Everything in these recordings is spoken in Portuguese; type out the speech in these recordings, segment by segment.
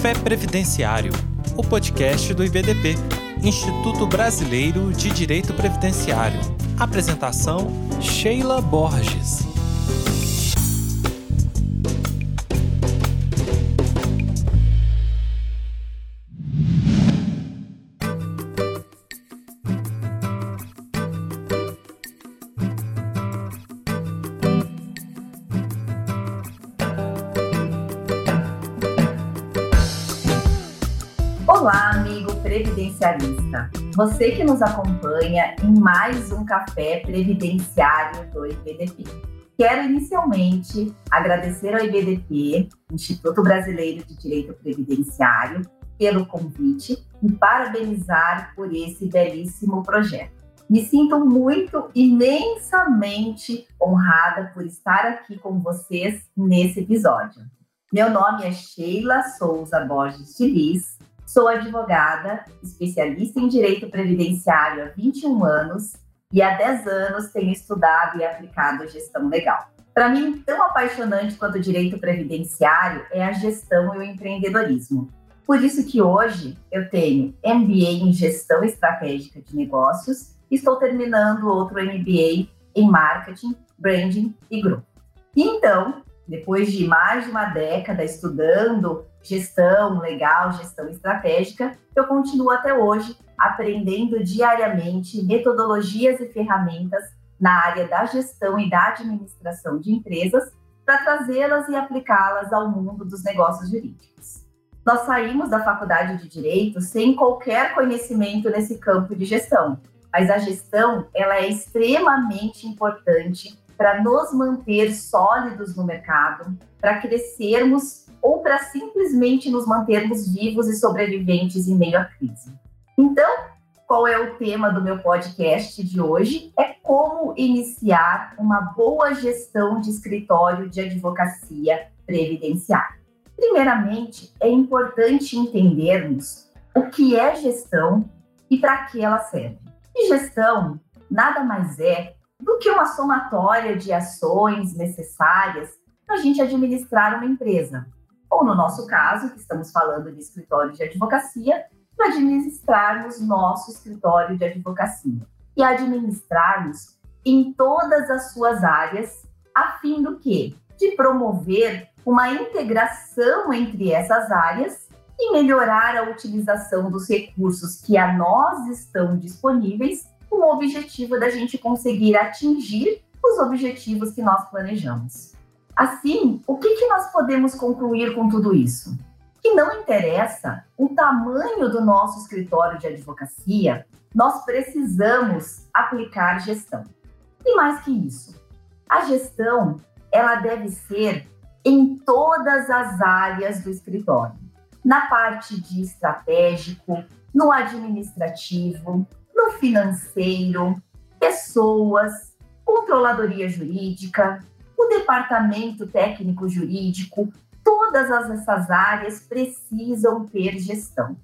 Café Previdenciário, o podcast do IBDP, Instituto Brasileiro de Direito Previdenciário. Apresentação: Sheila Borges. Você que nos acompanha em mais um café previdenciário do IBDP. Quero inicialmente agradecer ao IBDP, Instituto Brasileiro de Direito Previdenciário, pelo convite e parabenizar por esse belíssimo projeto. Me sinto muito, imensamente honrada por estar aqui com vocês nesse episódio. Meu nome é Sheila Souza Borges de Liz, Sou advogada, especialista em direito previdenciário há 21 anos e há 10 anos tenho estudado e aplicado gestão legal. Para mim, tão apaixonante quanto o direito previdenciário é a gestão e o empreendedorismo. Por isso que hoje eu tenho MBA em Gestão Estratégica de Negócios e estou terminando outro MBA em Marketing, Branding e Grupo. Então, depois de mais de uma década estudando gestão legal, gestão estratégica, eu continuo até hoje aprendendo diariamente metodologias e ferramentas na área da gestão e da administração de empresas para trazê-las e aplicá-las ao mundo dos negócios jurídicos. Nós saímos da faculdade de direito sem qualquer conhecimento nesse campo de gestão, mas a gestão ela é extremamente importante para nos manter sólidos no mercado, para crescermos ou para simplesmente nos mantermos vivos e sobreviventes em meio à crise. Então, qual é o tema do meu podcast de hoje? É como iniciar uma boa gestão de escritório de advocacia previdenciária. Primeiramente, é importante entendermos o que é gestão e para que ela serve. E gestão nada mais é do que uma somatória de ações necessárias para a gente administrar uma empresa ou no nosso caso, que estamos falando de escritório de advocacia, administrarmos nosso escritório de advocacia e administrarmos em todas as suas áreas, a fim do quê? De promover uma integração entre essas áreas e melhorar a utilização dos recursos que a nós estão disponíveis, com o objetivo da gente conseguir atingir os objetivos que nós planejamos. Assim, o que, que nós podemos concluir com tudo isso? Que não interessa o tamanho do nosso escritório de advocacia, nós precisamos aplicar gestão. E mais que isso, a gestão ela deve ser em todas as áreas do escritório, na parte de estratégico, no administrativo, no financeiro, pessoas, controladoria jurídica, o departamento técnico jurídico, todas essas áreas precisam ter gestão.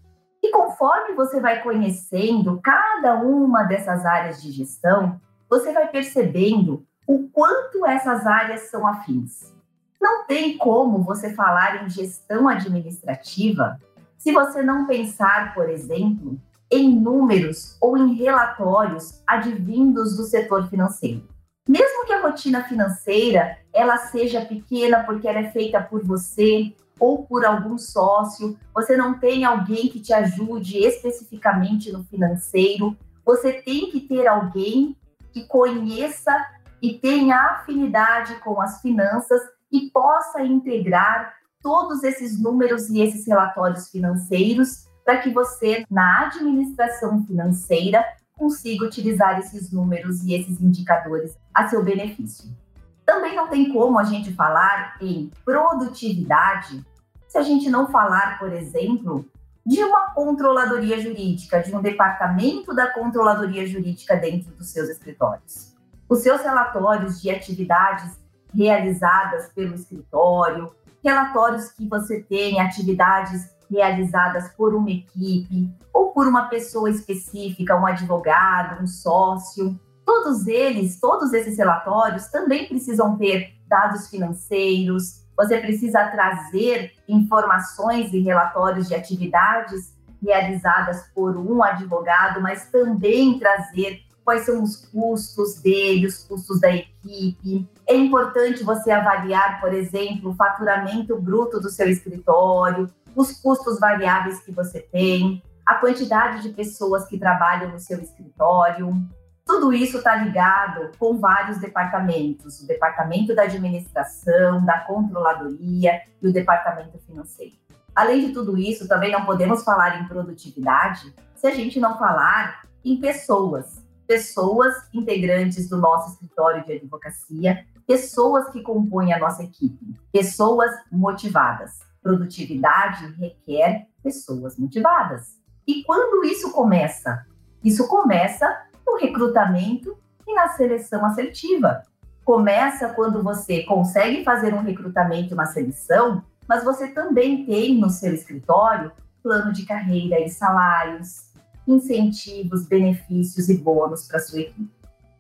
E conforme você vai conhecendo cada uma dessas áreas de gestão, você vai percebendo o quanto essas áreas são afins. Não tem como você falar em gestão administrativa se você não pensar, por exemplo, em números ou em relatórios advindos do setor financeiro. Mesmo que a rotina financeira ela seja pequena porque ela é feita por você ou por algum sócio, você não tem alguém que te ajude especificamente no financeiro, você tem que ter alguém que conheça e tenha afinidade com as finanças e possa integrar todos esses números e esses relatórios financeiros para que você, na administração financeira, consiga utilizar esses números e esses indicadores a seu benefício. Também não tem como a gente falar em produtividade se a gente não falar, por exemplo, de uma controladoria jurídica, de um departamento da controladoria jurídica dentro dos seus escritórios. Os seus relatórios de atividades realizadas pelo escritório, relatórios que você tem, atividades realizadas por uma equipe ou por uma pessoa específica, um advogado, um sócio. Todos eles, todos esses relatórios também precisam ter dados financeiros, você precisa trazer informações e relatórios de atividades realizadas por um advogado, mas também trazer quais são os custos dele, os custos da equipe. É importante você avaliar, por exemplo, o faturamento bruto do seu escritório, os custos variáveis que você tem, a quantidade de pessoas que trabalham no seu escritório. Tudo isso está ligado com vários departamentos: o departamento da administração, da controladoria e o departamento financeiro. Além de tudo isso, também não podemos falar em produtividade se a gente não falar em pessoas pessoas integrantes do nosso escritório de advocacia, pessoas que compõem a nossa equipe, pessoas motivadas. Produtividade requer pessoas motivadas. E quando isso começa? Isso começa no recrutamento e na seleção assertiva. Começa quando você consegue fazer um recrutamento e uma seleção, mas você também tem no seu escritório plano de carreira e salários, incentivos, benefícios e bônus para sua equipe.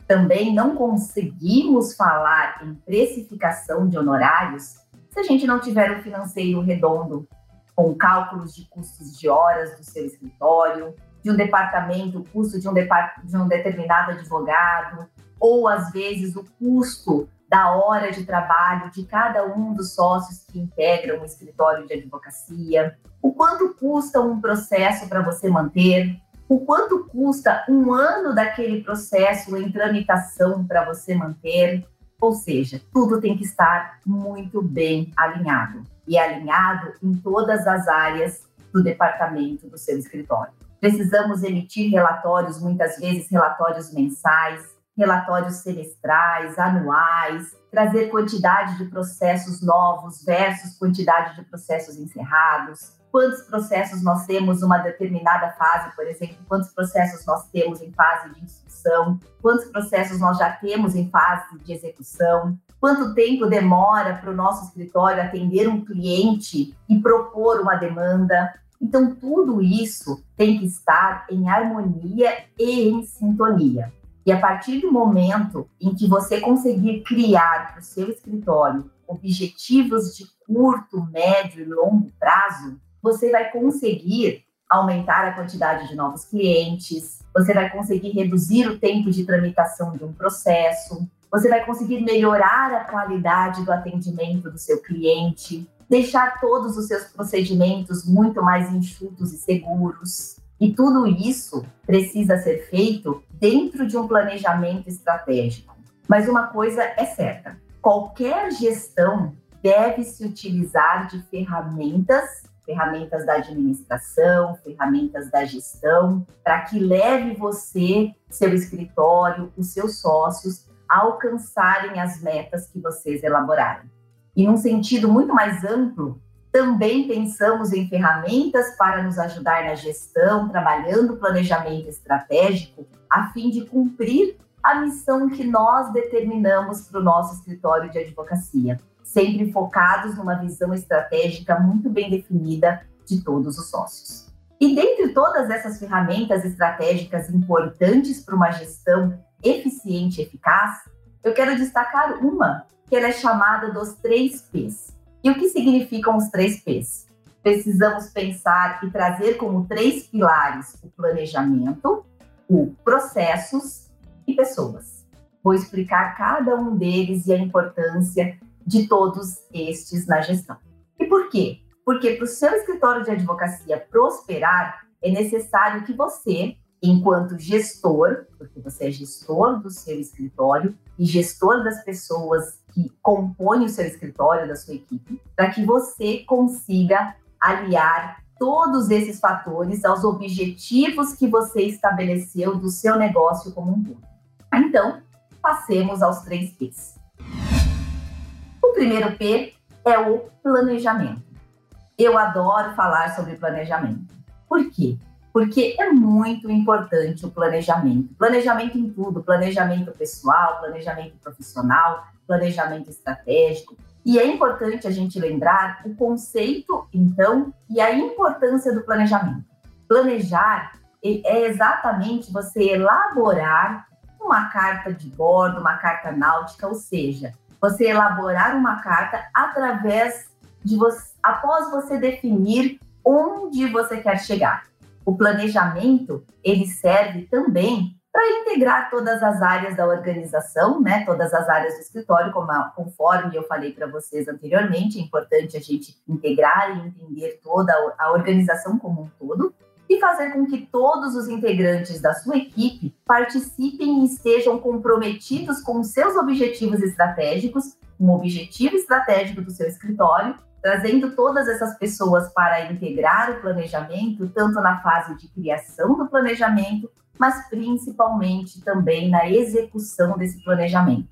Também não conseguimos falar em precificação de honorários se a gente não tiver um financeiro redondo, com cálculos de custos de horas do seu escritório, de um departamento, o custo de um, de um determinado advogado, ou às vezes o custo da hora de trabalho de cada um dos sócios que integram o escritório de advocacia, o quanto custa um processo para você manter, o quanto custa um ano daquele processo em tramitação para você manter. Ou seja, tudo tem que estar muito bem alinhado e alinhado em todas as áreas do departamento do seu escritório. Precisamos emitir relatórios, muitas vezes relatórios mensais, relatórios semestrais, anuais, trazer quantidade de processos novos versus quantidade de processos encerrados, quantos processos nós temos numa determinada fase, por exemplo, quantos processos nós temos em fase de instrução, quantos processos nós já temos em fase de execução, quanto tempo demora para o nosso escritório atender um cliente e propor uma demanda. Então, tudo isso tem que estar em harmonia e em sintonia. E a partir do momento em que você conseguir criar para o seu escritório objetivos de curto, médio e longo prazo, você vai conseguir aumentar a quantidade de novos clientes, você vai conseguir reduzir o tempo de tramitação de um processo, você vai conseguir melhorar a qualidade do atendimento do seu cliente, deixar todos os seus procedimentos muito mais enxutos e seguros. E tudo isso precisa ser feito dentro de um planejamento estratégico. Mas uma coisa é certa: qualquer gestão deve se utilizar de ferramentas ferramentas da administração, ferramentas da gestão, para que leve você, seu escritório, os seus sócios a alcançarem as metas que vocês elaborarem. E num sentido muito mais amplo, também pensamos em ferramentas para nos ajudar na gestão, trabalhando planejamento estratégico, a fim de cumprir a missão que nós determinamos para o nosso escritório de advocacia sempre focados numa visão estratégica muito bem definida de todos os sócios. E dentre todas essas ferramentas estratégicas importantes para uma gestão eficiente e eficaz, eu quero destacar uma que ela é chamada dos três P's. E o que significam os três P's? Precisamos pensar e trazer como três pilares o planejamento, o processos e pessoas. Vou explicar cada um deles e a importância de todos estes na gestão. E por quê? Porque para o seu escritório de advocacia prosperar, é necessário que você, enquanto gestor, porque você é gestor do seu escritório e gestor das pessoas que compõem o seu escritório, da sua equipe, para que você consiga aliar todos esses fatores aos objetivos que você estabeleceu do seu negócio como um todo. Então, passemos aos três P's primeiro P é o planejamento. Eu adoro falar sobre planejamento. Por quê? Porque é muito importante o planejamento. Planejamento em tudo: planejamento pessoal, planejamento profissional, planejamento estratégico. E é importante a gente lembrar o conceito, então, e a importância do planejamento. Planejar é exatamente você elaborar uma carta de bordo, uma carta náutica, ou seja, você elaborar uma carta através de você, após você definir onde você quer chegar. O planejamento, ele serve também para integrar todas as áreas da organização, né, todas as áreas do escritório, a, conforme eu falei para vocês anteriormente, é importante a gente integrar e entender toda a organização como um todo e fazer com que todos os integrantes da sua equipe participem e estejam comprometidos com seus objetivos estratégicos, um objetivo estratégico do seu escritório, trazendo todas essas pessoas para integrar o planejamento, tanto na fase de criação do planejamento, mas principalmente também na execução desse planejamento.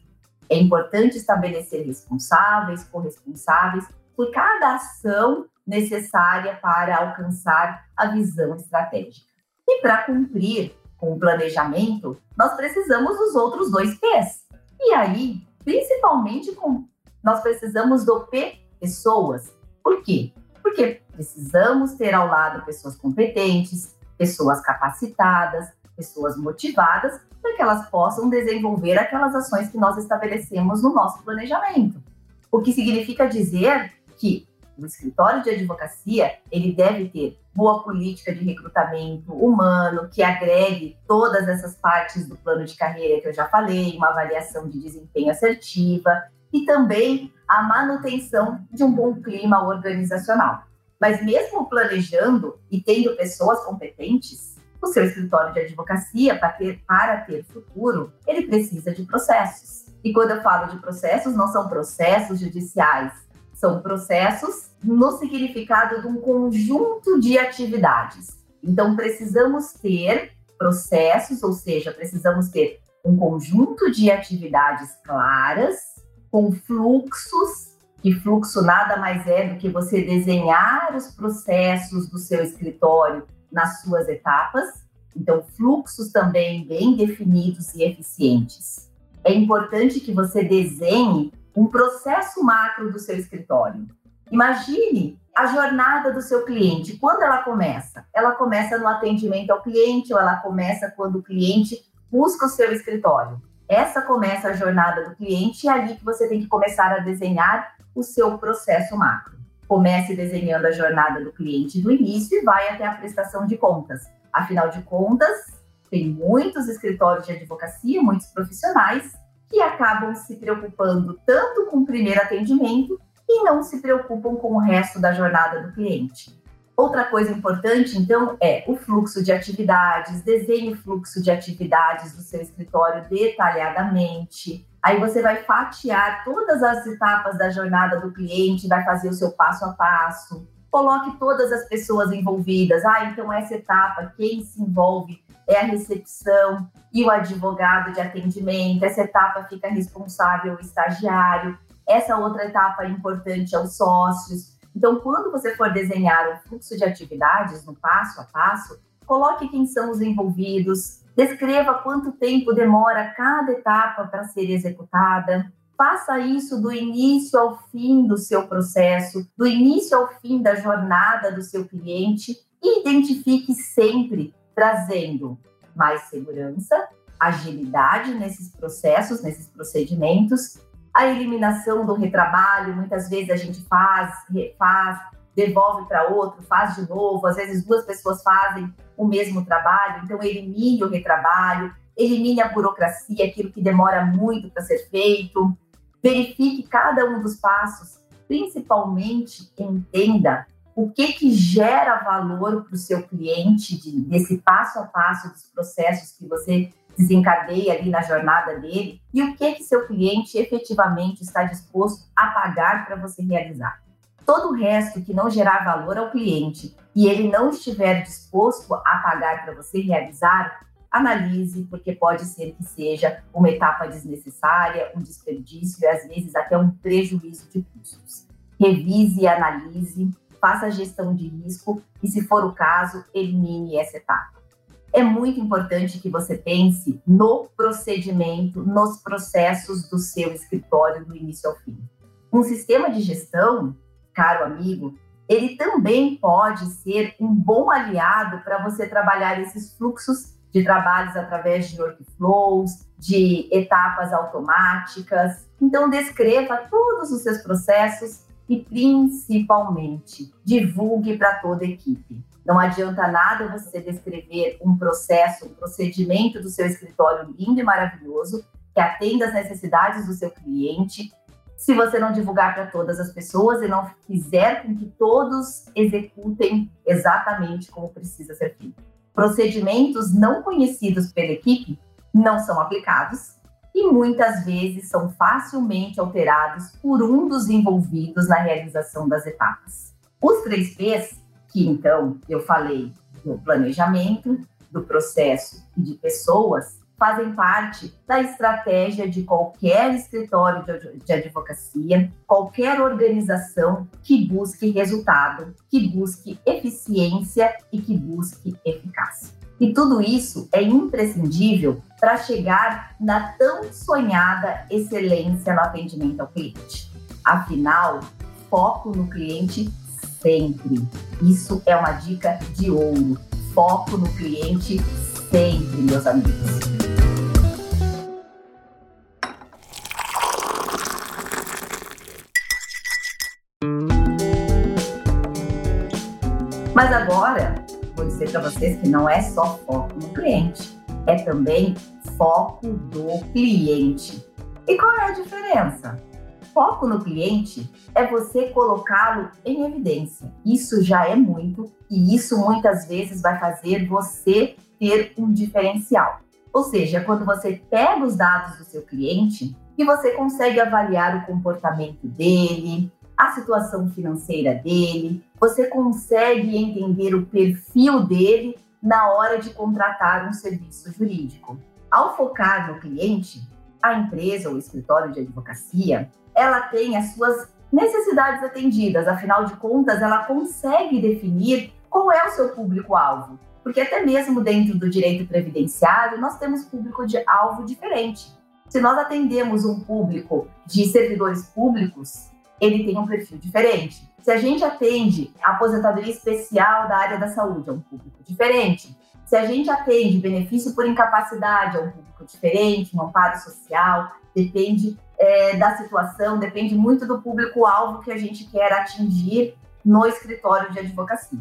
É importante estabelecer responsáveis, corresponsáveis por cada ação necessária para alcançar a visão estratégica. E para cumprir com o planejamento, nós precisamos dos outros dois P's. E aí, principalmente com nós precisamos do P, pessoas. Por quê? Porque precisamos ter ao lado pessoas competentes, pessoas capacitadas, pessoas motivadas para que elas possam desenvolver aquelas ações que nós estabelecemos no nosso planejamento. O que significa dizer que o escritório de advocacia ele deve ter boa política de recrutamento humano que agregue todas essas partes do plano de carreira que eu já falei, uma avaliação de desempenho assertiva e também a manutenção de um bom clima organizacional. Mas mesmo planejando e tendo pessoas competentes, o seu escritório de advocacia, para ter, para ter futuro, ele precisa de processos. E quando eu falo de processos, não são processos judiciais, são processos no significado de um conjunto de atividades. Então, precisamos ter processos, ou seja, precisamos ter um conjunto de atividades claras, com fluxos, e fluxo nada mais é do que você desenhar os processos do seu escritório nas suas etapas, então fluxos também bem definidos e eficientes. É importante que você desenhe um processo macro do seu escritório. Imagine a jornada do seu cliente. Quando ela começa? Ela começa no atendimento ao cliente ou ela começa quando o cliente busca o seu escritório? Essa começa a jornada do cliente e é ali que você tem que começar a desenhar o seu processo macro. Comece desenhando a jornada do cliente do início e vai até a prestação de contas. Afinal de contas, tem muitos escritórios de advocacia, muitos profissionais que acabam se preocupando tanto com o primeiro atendimento e não se preocupam com o resto da jornada do cliente. Outra coisa importante, então, é o fluxo de atividades, desenhe o fluxo de atividades do seu escritório detalhadamente, Aí você vai fatiar todas as etapas da jornada do cliente, vai fazer o seu passo a passo. Coloque todas as pessoas envolvidas. Ah, então essa etapa, quem se envolve é a recepção e o advogado de atendimento. Essa etapa fica responsável o estagiário. Essa outra etapa importante é os sócios. Então, quando você for desenhar o fluxo de atividades no passo a passo, coloque quem são os envolvidos, Descreva quanto tempo demora cada etapa para ser executada. Faça isso do início ao fim do seu processo, do início ao fim da jornada do seu cliente e identifique sempre trazendo mais segurança, agilidade nesses processos, nesses procedimentos, a eliminação do retrabalho. Muitas vezes a gente faz, refaz, devolve para outro, faz de novo. Às vezes duas pessoas fazem o mesmo trabalho, então elimine o retrabalho, elimine a burocracia, aquilo que demora muito para ser feito, verifique cada um dos passos, principalmente entenda o que que gera valor para o seu cliente de, desse passo a passo dos processos que você desencadeia ali na jornada dele e o que que seu cliente efetivamente está disposto a pagar para você realizar. Todo o resto que não gerar valor ao cliente e ele não estiver disposto a pagar para você realizar, analise, porque pode ser que seja uma etapa desnecessária, um desperdício e às vezes até um prejuízo de custos. Revise e analise, faça a gestão de risco e, se for o caso, elimine essa etapa. É muito importante que você pense no procedimento, nos processos do seu escritório do início ao fim. Um sistema de gestão caro amigo, ele também pode ser um bom aliado para você trabalhar esses fluxos de trabalhos através de workflows, de etapas automáticas. Então, descreva todos os seus processos e, principalmente, divulgue para toda a equipe. Não adianta nada você descrever um processo, um procedimento do seu escritório lindo e maravilhoso, que atenda às necessidades do seu cliente, se você não divulgar para todas as pessoas e não fizer com que todos executem exatamente como precisa ser feito. Procedimentos não conhecidos pela equipe não são aplicados e muitas vezes são facilmente alterados por um dos envolvidos na realização das etapas. Os três P's, que então eu falei do planejamento, do processo e de pessoas, fazem parte da estratégia de qualquer escritório de advocacia, qualquer organização que busque resultado, que busque eficiência e que busque eficácia. E tudo isso é imprescindível para chegar na tão sonhada excelência no atendimento ao cliente. Afinal, foco no cliente sempre. Isso é uma dica de ouro. Foco no cliente sempre, meus amigos. Mas agora, vou dizer para vocês que não é só foco no cliente, é também foco do cliente. E qual é a diferença? Foco no cliente é você colocá-lo em evidência. Isso já é muito e isso muitas vezes vai fazer você ter um diferencial. Ou seja, quando você pega os dados do seu cliente e você consegue avaliar o comportamento dele, a situação financeira dele, você consegue entender o perfil dele na hora de contratar um serviço jurídico. Ao focar no cliente, a empresa ou escritório de advocacia, ela tem as suas necessidades atendidas, afinal de contas, ela consegue definir qual é o seu público-alvo. Porque até mesmo dentro do direito previdenciário, nós temos público de alvo diferente. Se nós atendemos um público de servidores públicos, ele tem um perfil diferente. Se a gente atende a aposentadoria especial da área da saúde, é um público diferente. Se a gente atende benefício por incapacidade, é um público diferente, um amparo social, depende é, da situação, depende muito do público-alvo que a gente quer atingir no escritório de advocacia.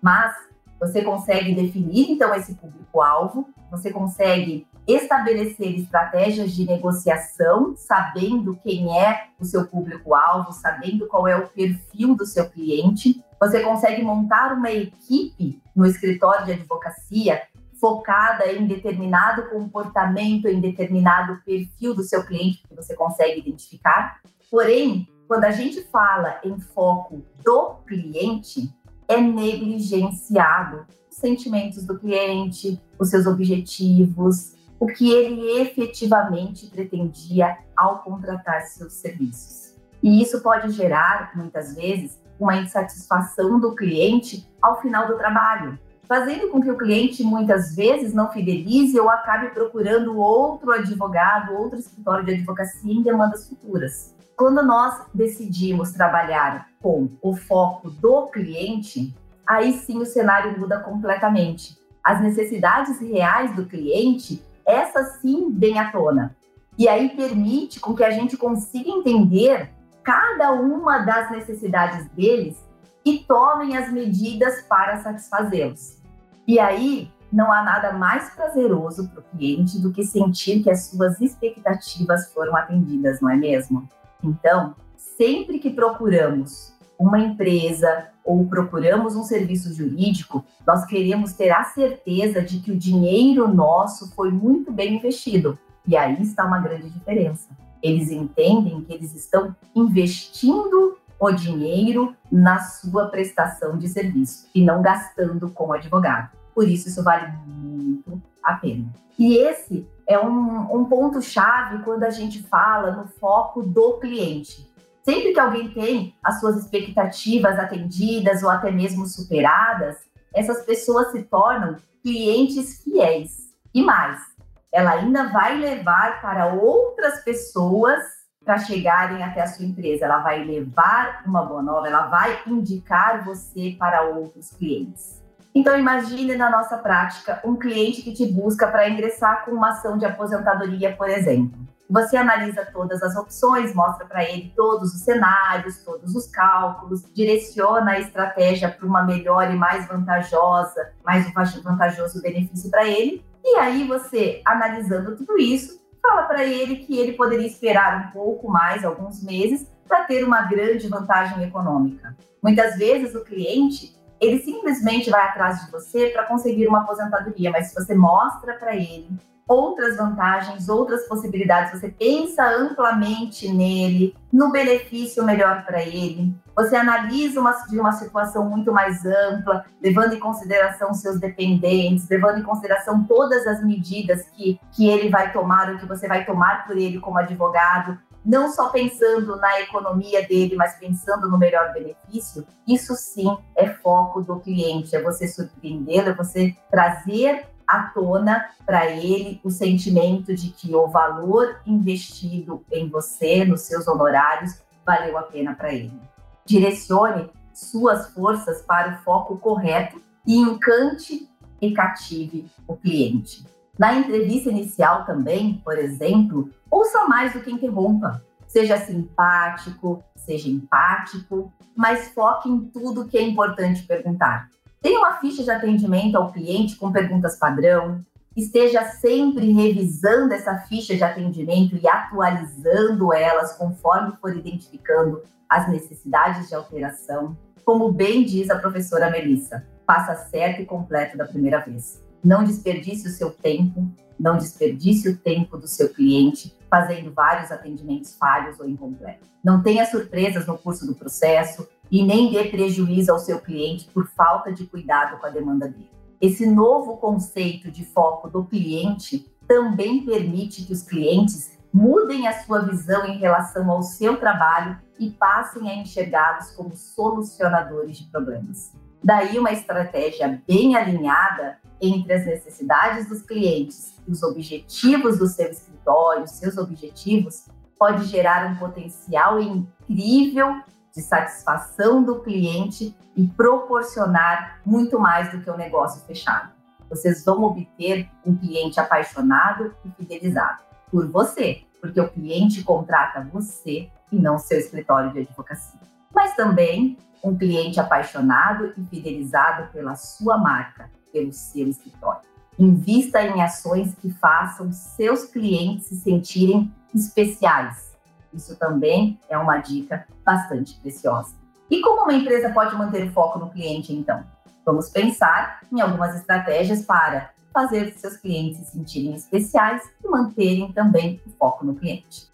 Mas você consegue definir, então, esse público-alvo, você consegue estabelecer estratégias de negociação, sabendo quem é o seu público-alvo, sabendo qual é o perfil do seu cliente. Você consegue montar uma equipe no escritório de advocacia focada em determinado comportamento, em determinado perfil do seu cliente, que você consegue identificar. Porém, quando a gente fala em foco do cliente, é negligenciado os sentimentos do cliente, os seus objetivos, o que ele efetivamente pretendia ao contratar seus serviços. E isso pode gerar, muitas vezes, uma insatisfação do cliente ao final do trabalho, fazendo com que o cliente muitas vezes não fidelize ou acabe procurando outro advogado, outro escritório de advocacia em demandas futuras. Quando nós decidimos trabalhar com o foco do cliente, aí sim o cenário muda completamente. As necessidades reais do cliente essa sim vem à tona. E aí permite com que a gente consiga entender cada uma das necessidades deles e tomem as medidas para satisfazê-los. E aí não há nada mais prazeroso para o cliente do que sentir que as suas expectativas foram atendidas, não é mesmo? Então, sempre que procuramos uma empresa ou procuramos um serviço jurídico, nós queremos ter a certeza de que o dinheiro nosso foi muito bem investido. E aí está uma grande diferença. Eles entendem que eles estão investindo o dinheiro na sua prestação de serviço e não gastando com o advogado. Por isso, isso vale muito a pena. E esse é um, um ponto-chave quando a gente fala no foco do cliente. Sempre que alguém tem as suas expectativas atendidas ou até mesmo superadas, essas pessoas se tornam clientes fiéis. E mais, ela ainda vai levar para outras pessoas para chegarem até a sua empresa. Ela vai levar uma boa nova, ela vai indicar você para outros clientes. Então imagine na nossa prática um cliente que te busca para ingressar com uma ação de aposentadoria, por exemplo. Você analisa todas as opções, mostra para ele todos os cenários, todos os cálculos, direciona a estratégia para uma melhor e mais vantajosa, mais vantajoso benefício para ele. E aí você, analisando tudo isso, fala para ele que ele poderia esperar um pouco mais, alguns meses, para ter uma grande vantagem econômica. Muitas vezes o cliente ele simplesmente vai atrás de você para conseguir uma aposentadoria, mas se você mostra para ele outras vantagens, outras possibilidades, você pensa amplamente nele, no benefício melhor para ele, você analisa uma, de uma situação muito mais ampla, levando em consideração seus dependentes, levando em consideração todas as medidas que, que ele vai tomar, ou que você vai tomar por ele como advogado, não só pensando na economia dele, mas pensando no melhor benefício, isso sim é foco do cliente, é você surpreendê-lo, é você trazer à tona para ele o sentimento de que o valor investido em você, nos seus honorários, valeu a pena para ele. Direcione suas forças para o foco correto e encante e cative o cliente. Na entrevista inicial também, por exemplo, ouça mais do que interrompa. Seja simpático, seja empático, mas foque em tudo que é importante perguntar. Tenha uma ficha de atendimento ao cliente com perguntas padrão. Esteja sempre revisando essa ficha de atendimento e atualizando elas conforme for identificando as necessidades de alteração. Como bem diz a professora Melissa, faça certo e completo da primeira vez. Não desperdice o seu tempo, não desperdice o tempo do seu cliente fazendo vários atendimentos falhos ou incompletos. Não tenha surpresas no curso do processo e nem dê prejuízo ao seu cliente por falta de cuidado com a demanda dele. Esse novo conceito de foco do cliente também permite que os clientes mudem a sua visão em relação ao seu trabalho e passem a enxergá-los como solucionadores de problemas. Daí, uma estratégia bem alinhada entre as necessidades dos clientes e os objetivos do seu escritório, seus objetivos, pode gerar um potencial incrível de satisfação do cliente e proporcionar muito mais do que um negócio fechado. Vocês vão obter um cliente apaixonado e fidelizado por você, porque o cliente contrata você e não seu escritório de advocacia. Mas também um cliente apaixonado e fidelizado pela sua marca, pelo seu escritório. Invista em ações que façam seus clientes se sentirem especiais. Isso também é uma dica bastante preciosa. E como uma empresa pode manter o foco no cliente, então? Vamos pensar em algumas estratégias para fazer seus clientes se sentirem especiais e manterem também o foco no cliente.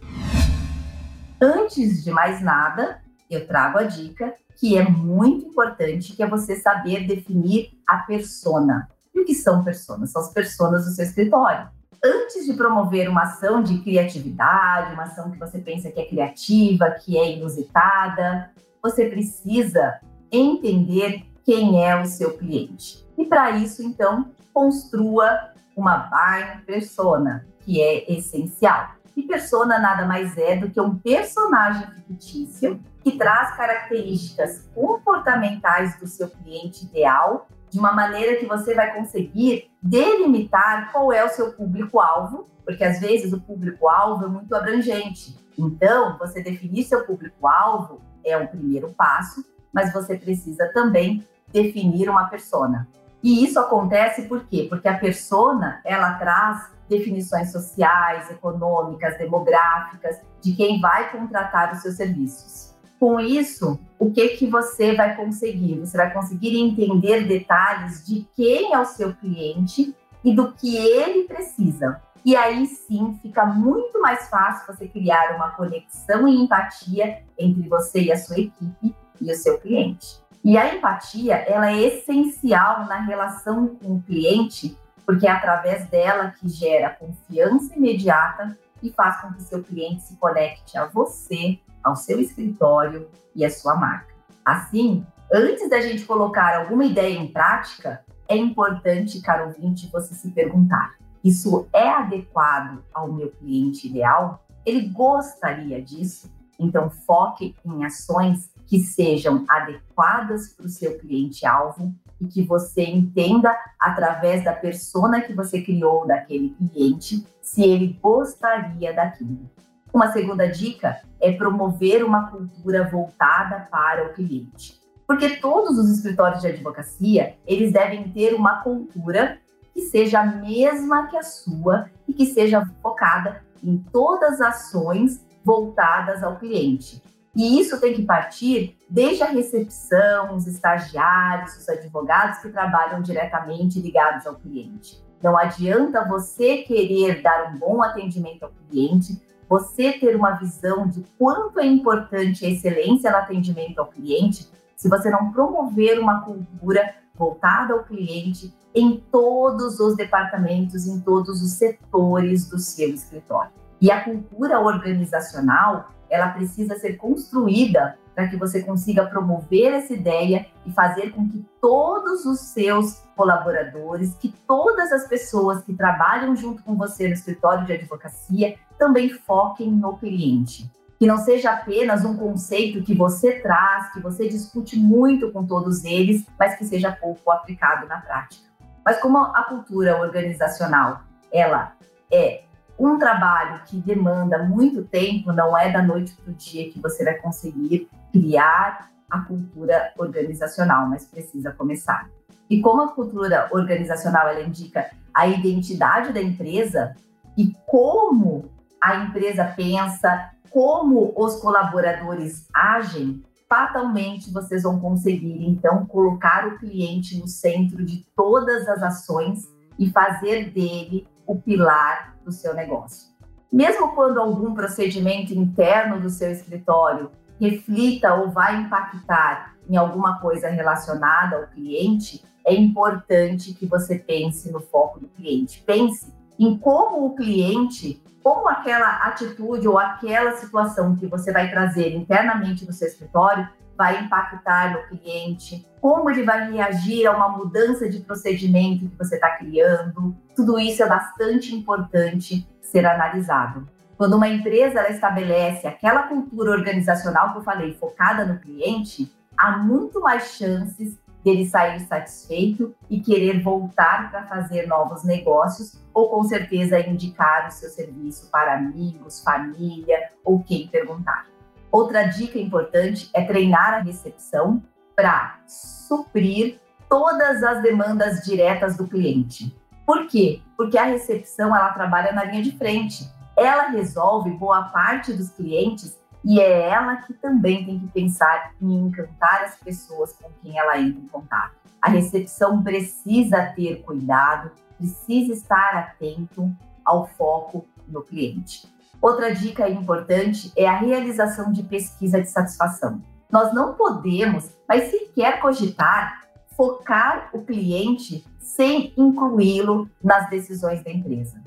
Antes de mais nada, eu trago a dica que é muito importante, que é você saber definir a persona. E o que são personas? São as personas do seu escritório. Antes de promover uma ação de criatividade, uma ação que você pensa que é criativa, que é inusitada, você precisa entender quem é o seu cliente. E para isso, então, construa uma buying persona, que é essencial. E persona nada mais é do que um personagem fictício que traz características comportamentais do seu cliente ideal, de uma maneira que você vai conseguir delimitar qual é o seu público-alvo, porque às vezes o público-alvo é muito abrangente. Então, você definir seu público-alvo é o primeiro passo, mas você precisa também definir uma persona. E isso acontece por quê? Porque a persona, ela traz definições sociais, econômicas, demográficas de quem vai contratar os seus serviços. Com isso, o que que você vai conseguir? Você vai conseguir entender detalhes de quem é o seu cliente e do que ele precisa. E aí sim fica muito mais fácil você criar uma conexão e empatia entre você e a sua equipe e o seu cliente. E a empatia, ela é essencial na relação com o cliente, porque é através dela que gera confiança imediata e faz com que seu cliente se conecte a você ao seu escritório e à sua marca. Assim, antes da gente colocar alguma ideia em prática, é importante, caro ouvinte, você se perguntar: isso é adequado ao meu cliente ideal? Ele gostaria disso? Então, foque em ações que sejam adequadas para o seu cliente-alvo e que você entenda através da persona que você criou daquele cliente se ele gostaria daquilo. Uma segunda dica é promover uma cultura voltada para o cliente. Porque todos os escritórios de advocacia, eles devem ter uma cultura que seja a mesma que a sua e que seja focada em todas as ações voltadas ao cliente. E isso tem que partir desde a recepção, os estagiários, os advogados que trabalham diretamente ligados ao cliente. Não adianta você querer dar um bom atendimento ao cliente, você ter uma visão de quanto é importante a excelência no atendimento ao cliente, se você não promover uma cultura voltada ao cliente em todos os departamentos, em todos os setores do seu escritório. E a cultura organizacional, ela precisa ser construída para que você consiga promover essa ideia e fazer com que todos os seus colaboradores, que todas as pessoas que trabalham junto com você no escritório de advocacia também foquem no cliente. Que não seja apenas um conceito que você traz, que você discute muito com todos eles, mas que seja pouco aplicado na prática. Mas como a cultura organizacional, ela é um trabalho que demanda muito tempo, não é da noite para o dia que você vai conseguir criar a cultura organizacional, mas precisa começar. E como a cultura organizacional ela indica a identidade da empresa e como a empresa pensa, como os colaboradores agem, fatalmente vocês vão conseguir então colocar o cliente no centro de todas as ações e fazer dele o pilar do seu negócio. Mesmo quando algum procedimento interno do seu escritório reflita ou vai impactar em alguma coisa relacionada ao cliente, é importante que você pense no foco do cliente. Pense em como o cliente, como aquela atitude ou aquela situação que você vai trazer internamente no seu escritório vai impactar no cliente, como ele vai reagir a uma mudança de procedimento que você está criando. Tudo isso é bastante importante ser analisado. Quando uma empresa ela estabelece aquela cultura organizacional que eu falei, focada no cliente, há muito mais chances dele sair satisfeito e querer voltar para fazer novos negócios ou com certeza indicar o seu serviço para amigos, família ou quem perguntar. Outra dica importante é treinar a recepção para suprir todas as demandas diretas do cliente. Por quê? Porque a recepção ela trabalha na linha de frente. Ela resolve boa parte dos clientes e é ela que também tem que pensar em encantar as pessoas com quem ela entra em contato. A recepção precisa ter cuidado, precisa estar atento ao foco no cliente. Outra dica importante é a realização de pesquisa de satisfação. Nós não podemos, mas sequer cogitar, focar o cliente sem incluí-lo nas decisões da empresa.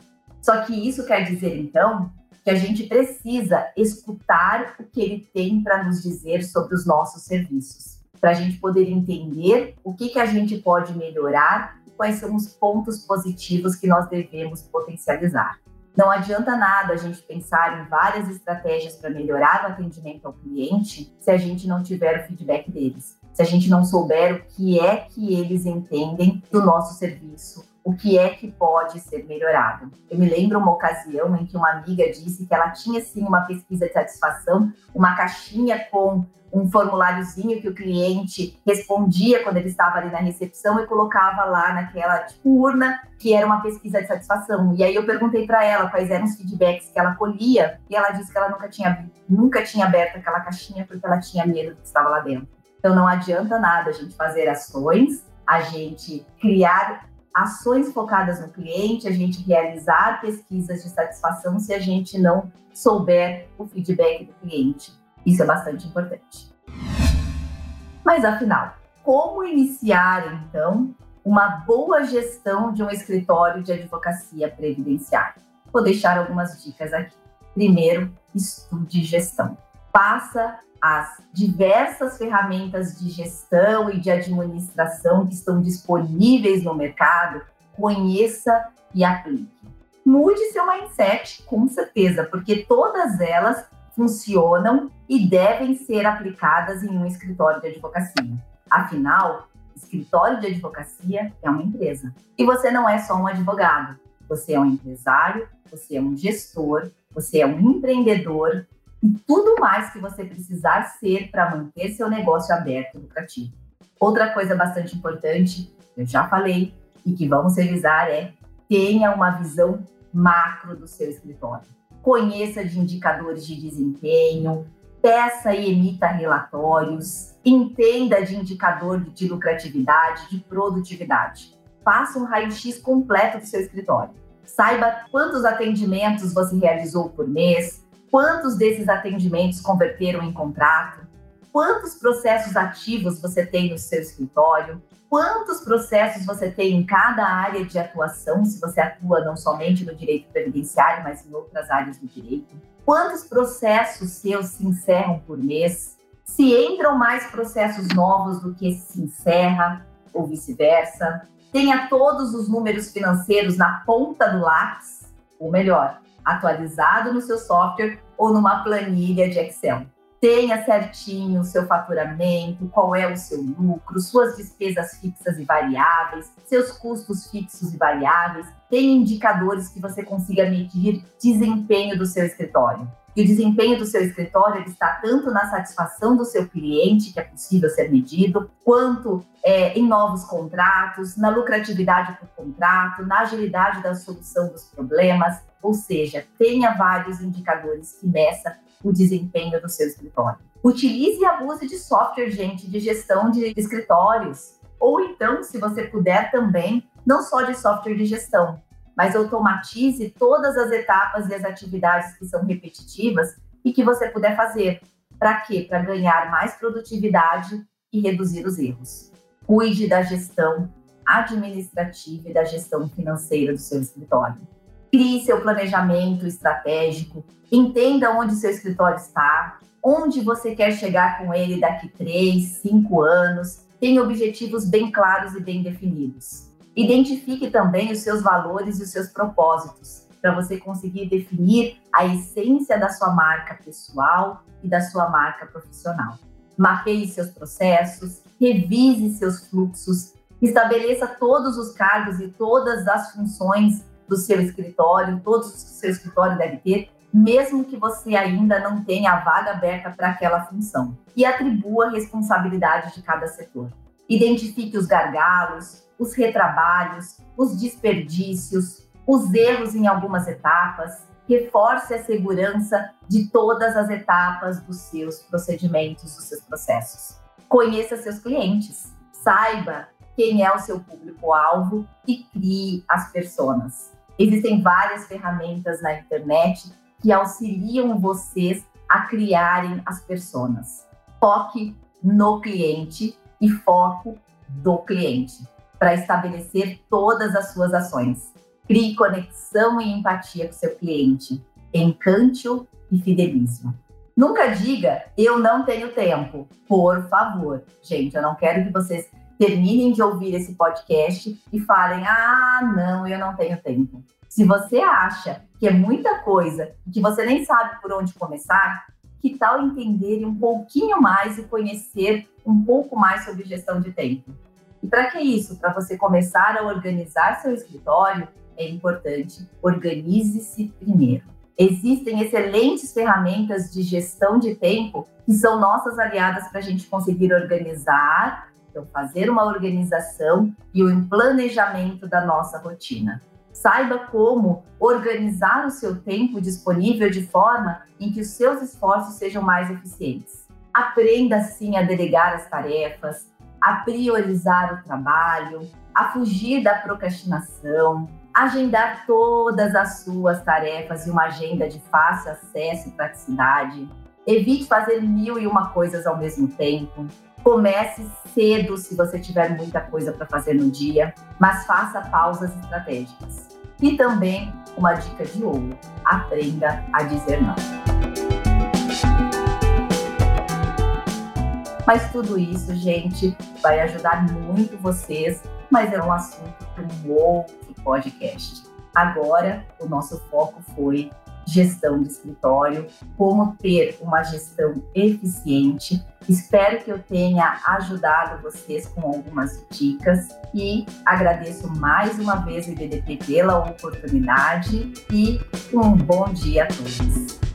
Só que isso quer dizer, então, que a gente precisa escutar o que ele tem para nos dizer sobre os nossos serviços, para a gente poder entender o que, que a gente pode melhorar e quais são os pontos positivos que nós devemos potencializar. Não adianta nada a gente pensar em várias estratégias para melhorar o atendimento ao cliente se a gente não tiver o feedback deles, se a gente não souber o que é que eles entendem do nosso serviço, o que é que pode ser melhorado. Eu me lembro uma ocasião em que uma amiga disse que ela tinha sim uma pesquisa de satisfação, uma caixinha com um formuláriozinho que o cliente respondia quando ele estava ali na recepção e colocava lá naquela tipo, urna que era uma pesquisa de satisfação. E aí eu perguntei para ela quais eram os feedbacks que ela colhia e ela disse que ela nunca tinha nunca tinha aberto aquela caixinha porque ela tinha medo do que estava lá dentro. Então não adianta nada a gente fazer ações, a gente criar ações focadas no cliente, a gente realizar pesquisas de satisfação se a gente não souber o feedback do cliente. Isso é bastante importante. Mas afinal, como iniciar então uma boa gestão de um escritório de advocacia previdenciária? Vou deixar algumas dicas aqui. Primeiro, estude gestão. Passa as diversas ferramentas de gestão e de administração que estão disponíveis no mercado, conheça e aplique. Mude seu mindset, com certeza, porque todas elas funcionam e devem ser aplicadas em um escritório de advocacia. Afinal, escritório de advocacia é uma empresa. E você não é só um advogado, você é um empresário, você é um gestor, você é um empreendedor e tudo mais que você precisar ser para manter seu negócio aberto e lucrativo. Outra coisa bastante importante, eu já falei, e que vamos revisar é tenha uma visão macro do seu escritório. Conheça de indicadores de desempenho, peça e emita relatórios, entenda de indicador de lucratividade, de produtividade. Faça um raio-x completo do seu escritório. Saiba quantos atendimentos você realizou por mês, quantos desses atendimentos converteram em contrato, quantos processos ativos você tem no seu escritório, quantos processos você tem em cada área de atuação, se você atua não somente no direito previdenciário, mas em outras áreas do direito? Quantos processos seus se encerram por mês, se entram mais processos novos do que se encerra, ou vice-versa. Tenha todos os números financeiros na ponta do lápis, ou melhor, atualizado no seu software ou numa planilha de Excel tenha certinho o seu faturamento, qual é o seu lucro, suas despesas fixas e variáveis, seus custos fixos e variáveis, tenha indicadores que você consiga medir desempenho do seu escritório. E o desempenho do seu escritório está tanto na satisfação do seu cliente, que é possível ser medido, quanto é, em novos contratos, na lucratividade por contrato, na agilidade da solução dos problemas, ou seja, tenha vários indicadores que meça o desempenho do seu escritório. Utilize e abuse de software, gente, de gestão de escritórios. Ou então, se você puder também, não só de software de gestão, mas automatize todas as etapas e as atividades que são repetitivas e que você puder fazer. Para quê? Para ganhar mais produtividade e reduzir os erros. Cuide da gestão administrativa e da gestão financeira do seu escritório. Crie seu planejamento estratégico, entenda onde seu escritório está, onde você quer chegar com ele daqui três, cinco anos, tenha objetivos bem claros e bem definidos. Identifique também os seus valores e os seus propósitos, para você conseguir definir a essência da sua marca pessoal e da sua marca profissional. Mapeie seus processos, revise seus fluxos, estabeleça todos os cargos e todas as funções do seu escritório, todos o seu escritório deve ter, mesmo que você ainda não tenha a vaga aberta para aquela função. E atribua a responsabilidade de cada setor. Identifique os gargalos, os retrabalhos, os desperdícios, os erros em algumas etapas, reforce a segurança de todas as etapas dos seus procedimentos, dos seus processos. Conheça seus clientes, saiba quem é o seu público-alvo e crie as personas. Existem várias ferramentas na internet que auxiliam vocês a criarem as personas. Foque no cliente e foco do cliente para estabelecer todas as suas ações. Crie conexão e empatia com seu cliente. Encante-o e fidelize-o. Nunca diga, eu não tenho tempo. Por favor. Gente, eu não quero que vocês terminem de ouvir esse podcast e falem: ah, não, eu não tenho tempo. Se você acha que é muita coisa e que você nem sabe por onde começar, que tal entender um pouquinho mais e conhecer um pouco mais sobre gestão de tempo? E para que isso? Para você começar a organizar seu escritório, é importante organize-se primeiro. Existem excelentes ferramentas de gestão de tempo que são nossas aliadas para a gente conseguir organizar então, fazer uma organização e o planejamento da nossa rotina. Saiba como organizar o seu tempo disponível de forma em que os seus esforços sejam mais eficientes. Aprenda, sim, a delegar as tarefas, a priorizar o trabalho, a fugir da procrastinação, agendar todas as suas tarefas em uma agenda de fácil acesso e praticidade. Evite fazer mil e uma coisas ao mesmo tempo. Comece cedo se você tiver muita coisa para fazer no dia, mas faça pausas estratégicas. E também uma dica de ouro: aprenda a dizer não. Mas tudo isso, gente, vai ajudar muito vocês, mas é um assunto para um outro podcast. Agora, o nosso foco foi gestão de escritório, como ter uma gestão eficiente. Espero que eu tenha ajudado vocês com algumas dicas e agradeço mais uma vez o IBDP pela oportunidade e um bom dia a todos.